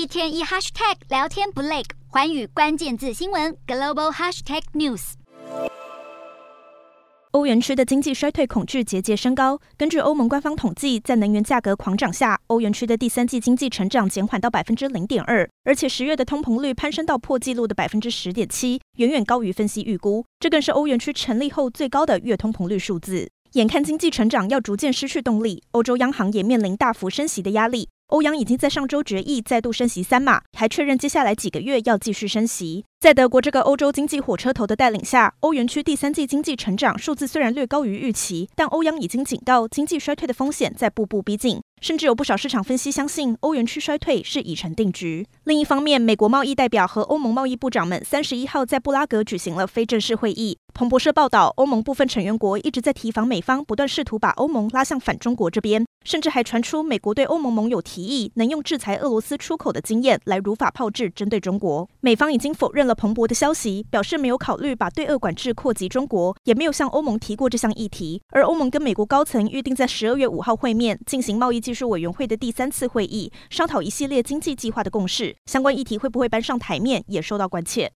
一天一 hashtag 聊天不累，寰宇关键字新闻 global hashtag news。欧元区的经济衰退恐惧节节升高。根据欧盟官方统计，在能源价格狂涨下，欧元区的第三季经济成长减缓到百分之零点二，而且十月的通膨率攀升到破纪录的百分之十点七，远远高于分析预估。这更是欧元区成立后最高的月通膨率数字。眼看经济成长要逐渐失去动力，欧洲央行也面临大幅升息的压力。欧央已经在上周决议再度升息三码，还确认接下来几个月要继续升息。在德国这个欧洲经济火车头的带领下，欧元区第三季经济成长数字虽然略高于预期，但欧央已经警告经济衰退的风险在步步逼近。甚至有不少市场分析相信，欧元区衰退是已成定局。另一方面，美国贸易代表和欧盟贸易部长们三十一号在布拉格举行了非正式会议。彭博社报道，欧盟部分成员国一直在提防美方不断试图把欧盟拉向反中国这边，甚至还传出美国对欧盟盟友提议能用制裁俄罗斯出口的经验来如法炮制针对中国。美方已经否认了彭博的消息，表示没有考虑把对俄管制扩及中国，也没有向欧盟提过这项议题。而欧盟跟美国高层预定在十二月五号会面，进行贸易技术委员会的第三次会议，商讨一系列经济计划的共识。相关议题会不会搬上台面，也受到关切。